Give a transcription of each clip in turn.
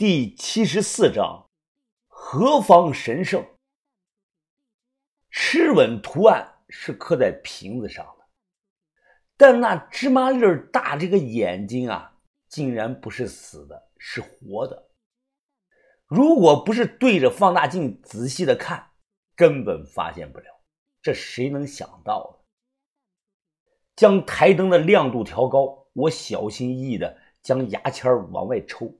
第七十四章，何方神圣？吃吻图案是刻在瓶子上的，但那芝麻粒儿大这个眼睛啊，竟然不是死的，是活的。如果不是对着放大镜仔细的看，根本发现不了。这谁能想到呢？将台灯的亮度调高，我小心翼翼的将牙签往外抽。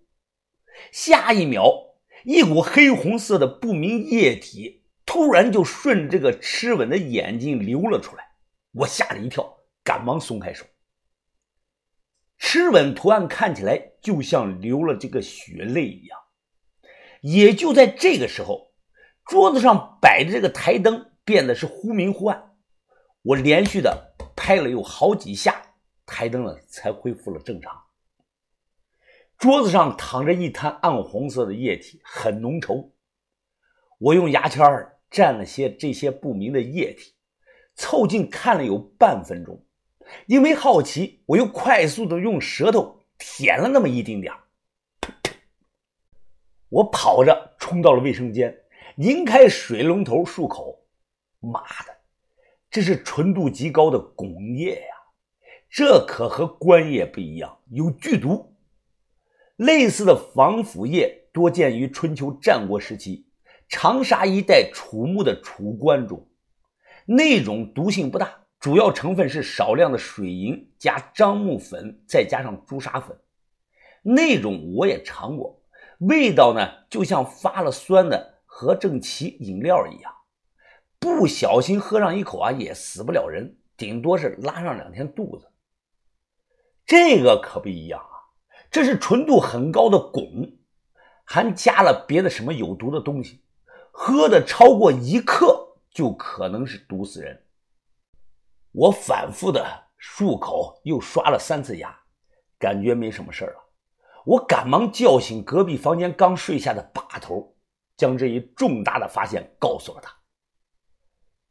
下一秒，一股黑红色的不明液体突然就顺这个吃吻的眼睛流了出来，我吓了一跳，赶忙松开手。吃吻图案看起来就像流了这个血泪一样。也就在这个时候，桌子上摆的这个台灯变得是忽明忽暗，我连续的拍了有好几下，台灯呢才恢复了正常。桌子上躺着一滩暗红色的液体，很浓稠。我用牙签蘸了些这些不明的液体，凑近看了有半分钟。因为好奇，我又快速的用舌头舔了那么一丁点我跑着冲到了卫生间，拧开水龙头漱口。妈的，这是纯度极高的汞液呀！这可和官液不一样，有剧毒。类似的防腐液多见于春秋战国时期长沙一带楚墓的楚棺中，那种毒性不大，主要成分是少量的水银加樟木粉，再加上朱砂粉。那种我也尝过，味道呢就像发了酸的和正奇饮料一样，不小心喝上一口啊也死不了人，顶多是拉上两天肚子。这个可不一样。这是纯度很高的汞，还加了别的什么有毒的东西，喝的超过一克就可能是毒死人。我反复的漱口，又刷了三次牙，感觉没什么事了。我赶忙叫醒隔壁房间刚睡下的把头，将这一重大的发现告诉了他。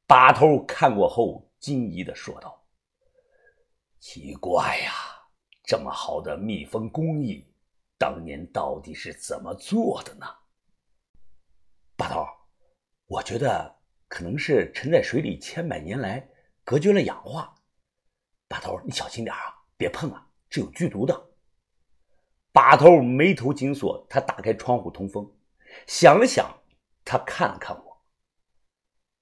把头看过后惊疑的说道：“奇怪呀。”这么好的密封工艺，当年到底是怎么做的呢？把头，我觉得可能是沉在水里千百年来隔绝了氧化。把头，你小心点啊，别碰啊，这有剧毒的。把头眉头紧锁，他打开窗户通风，想了想，他看了看我，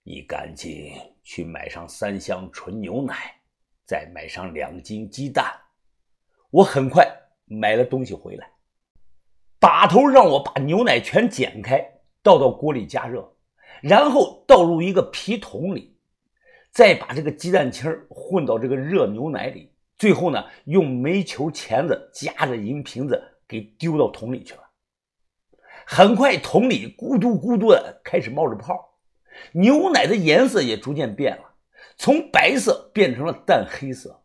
你赶紧去买上三箱纯牛奶，再买上两斤鸡蛋。我很快买了东西回来，把头让我把牛奶全剪开，倒到锅里加热，然后倒入一个皮桶里，再把这个鸡蛋清混到这个热牛奶里，最后呢，用煤球钳子夹着银瓶子给丢到桶里去了。很快，桶里咕嘟咕嘟的开始冒着泡，牛奶的颜色也逐渐变了，从白色变成了淡黑色。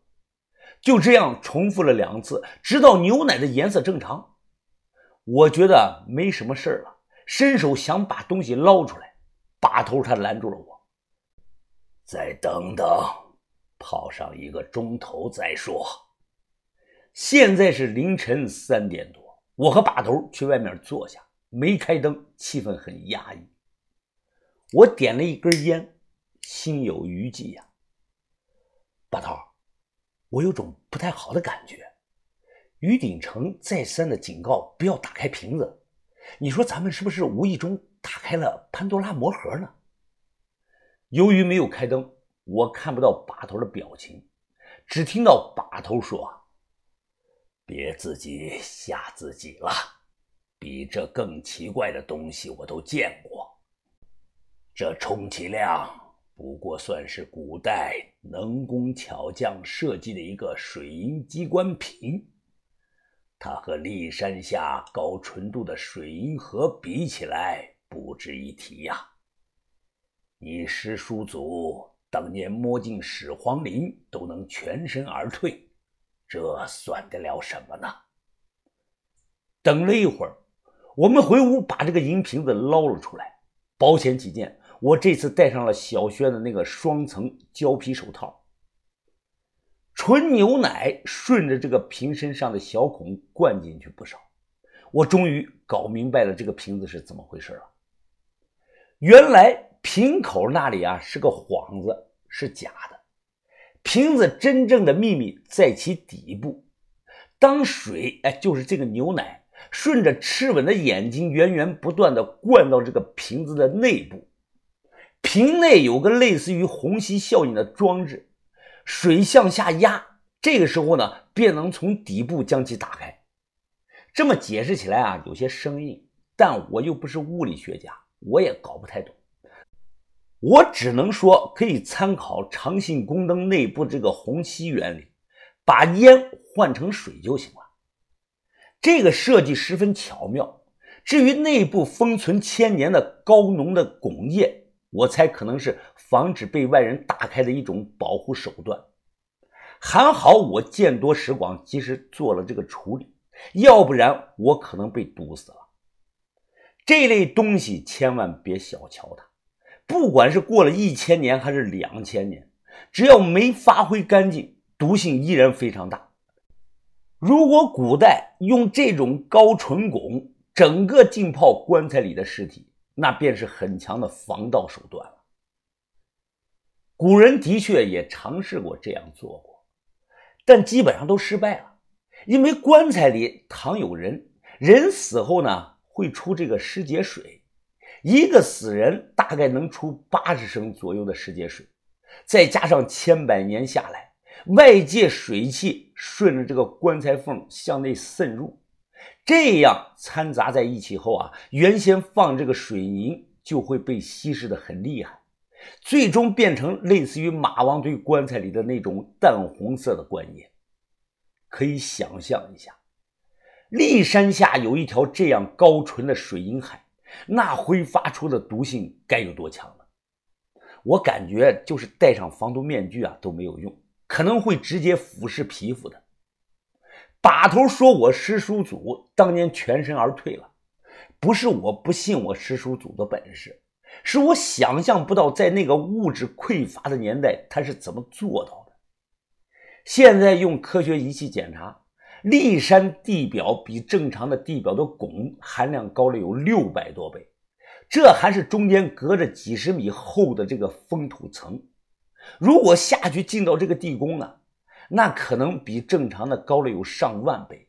就这样重复了两次，直到牛奶的颜色正常。我觉得没什么事了，伸手想把东西捞出来，把头他拦住了我。再等等，泡上一个钟头再说。现在是凌晨三点多，我和把头去外面坐下，没开灯，气氛很压抑。我点了一根烟，心有余悸呀，把头。我有种不太好的感觉，于鼎成再三的警告不要打开瓶子，你说咱们是不是无意中打开了潘多拉魔盒呢？由于没有开灯，我看不到把头的表情，只听到把头说：“别自己吓自己了，比这更奇怪的东西我都见过，这充其量……”不过算是古代能工巧匠设计的一个水银机关瓶，它和骊山下高纯度的水银河比起来不值一提呀。你师叔祖当年摸进始皇陵都能全身而退，这算得了什么呢？等了一会儿，我们回屋把这个银瓶子捞了出来，保险起见。我这次戴上了小轩的那个双层胶皮手套，纯牛奶顺着这个瓶身上的小孔灌进去不少。我终于搞明白了这个瓶子是怎么回事了。原来瓶口那里啊是个幌子，是假的。瓶子真正的秘密在其底部。当水，哎，就是这个牛奶，顺着赤吻的眼睛源源不断的灌到这个瓶子的内部，瓶内有个类似于虹吸效应的装置，水向下压，这个时候呢，便能从底部将其打开。这么解释起来啊，有些生硬，但我又不是物理学家，我也搞不太懂。我只能说，可以参考长信宫灯内部这个虹吸原理。把烟换成水就行了，这个设计十分巧妙。至于内部封存千年的高浓的汞液，我猜可能是防止被外人打开的一种保护手段。还好我见多识广，及时做了这个处理，要不然我可能被毒死了。这类东西千万别小瞧它，不管是过了一千年还是两千年，只要没发挥干净。毒性依然非常大。如果古代用这种高纯汞整个浸泡棺材里的尸体，那便是很强的防盗手段了。古人的确也尝试过这样做过，但基本上都失败了，因为棺材里躺有人，人死后呢会出这个尸解水，一个死人大概能出八十升左右的尸解水，再加上千百年下来。外界水汽顺着这个棺材缝向内渗入，这样掺杂在一起后啊，原先放这个水银就会被稀释的很厉害，最终变成类似于马王堆棺材里的那种淡红色的棺液。可以想象一下，骊山下有一条这样高纯的水银海，那挥发出的毒性该有多强呢？我感觉就是戴上防毒面具啊都没有用。可能会直接腐蚀皮肤的。把头说：“我师叔祖当年全身而退了，不是我不信我师叔祖的本事，是我想象不到在那个物质匮乏的年代他是怎么做到的。现在用科学仪器检查，骊山地表比正常的地表的汞含量高了有六百多倍，这还是中间隔着几十米厚的这个封土层。”如果下去进到这个地宫呢，那可能比正常的高了有上万倍。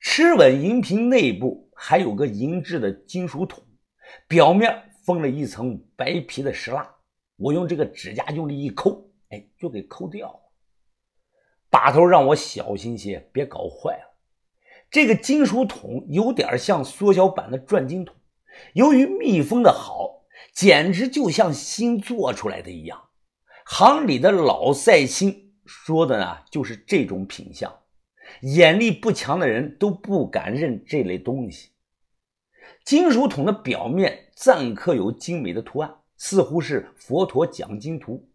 赤吻银瓶内部还有个银质的金属桶，表面封了一层白皮的石蜡。我用这个指甲用力一抠，哎，就给抠掉了。把头让我小心些，别搞坏了。这个金属桶有点像缩小版的转经筒，由于密封的好。简直就像新做出来的一样，行里的老赛星说的呢，就是这种品相。眼力不强的人都不敢认这类东西。金属桶的表面暂刻有精美的图案，似乎是佛陀讲经图。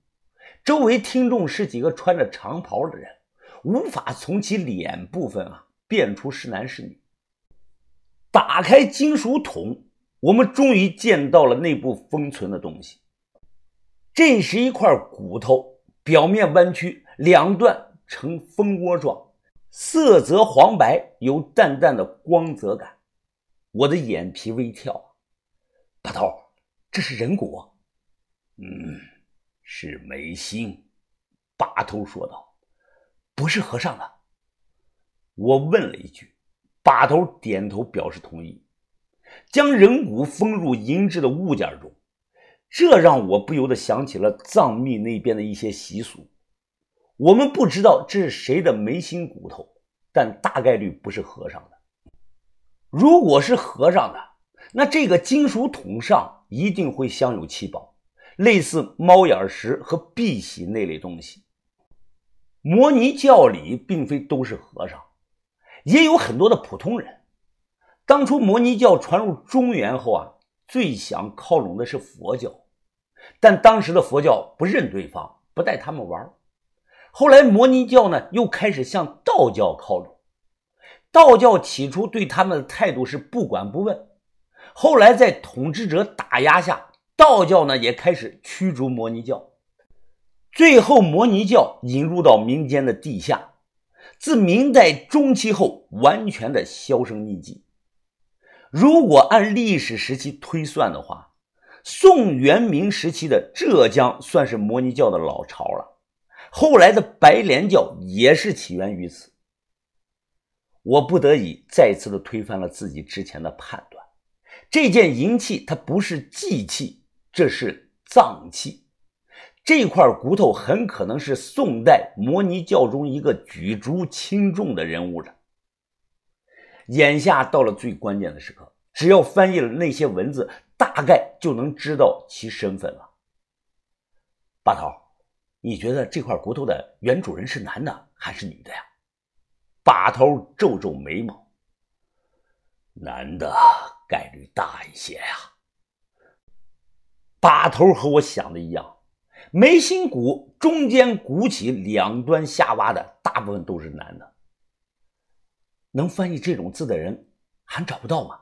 周围听众是几个穿着长袍的人，无法从其脸部分啊辨出是男是女。打开金属桶。我们终于见到了内部封存的东西。这是一块骨头，表面弯曲，两段呈蜂窝状，色泽黄白，有淡淡的光泽感。我的眼皮微跳。把头，这是人骨？嗯，是眉心。把头说道：“不是和尚的。”我问了一句，把头点头表示同意。将人骨封入银质的物件中，这让我不由得想起了藏密那边的一些习俗。我们不知道这是谁的眉心骨头，但大概率不是和尚的。如果是和尚的，那这个金属桶上一定会镶有七宝，类似猫眼石和碧玺那类东西。摩尼教里并非都是和尚，也有很多的普通人。当初摩尼教传入中原后啊，最想靠拢的是佛教，但当时的佛教不认对方，不带他们玩。后来摩尼教呢，又开始向道教靠拢。道教起初对他们的态度是不管不问，后来在统治者打压下，道教呢也开始驱逐摩尼教。最后，摩尼教引入到民间的地下，自明代中期后完全的销声匿迹。如果按历史时期推算的话，宋元明时期的浙江算是摩尼教的老巢了，后来的白莲教也是起源于此。我不得已再次的推翻了自己之前的判断，这件银器它不是祭器，这是葬器。这块骨头很可能是宋代摩尼教中一个举足轻重的人物的。眼下到了最关键的时刻，只要翻译了那些文字，大概就能知道其身份了。八头，你觉得这块骨头的原主人是男的还是女的呀？把头皱皱眉毛，男的概率大一些呀。把头和我想的一样。眉心骨中间鼓起，两端下挖的大部分都是男的。能翻译这种字的人还找不到吗？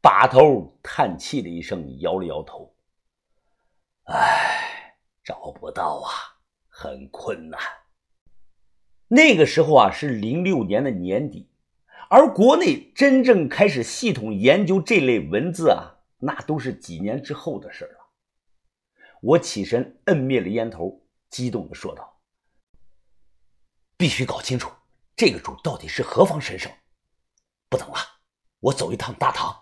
把头叹气了一声，摇了摇头：“哎，找不到啊，很困难。”那个时候啊，是零六年的年底，而国内真正开始系统研究这类文字啊，那都是几年之后的事了。我起身摁灭了烟头，激动地说道：“必须搞清楚这个主到底是何方神圣！不等了，我走一趟大唐。”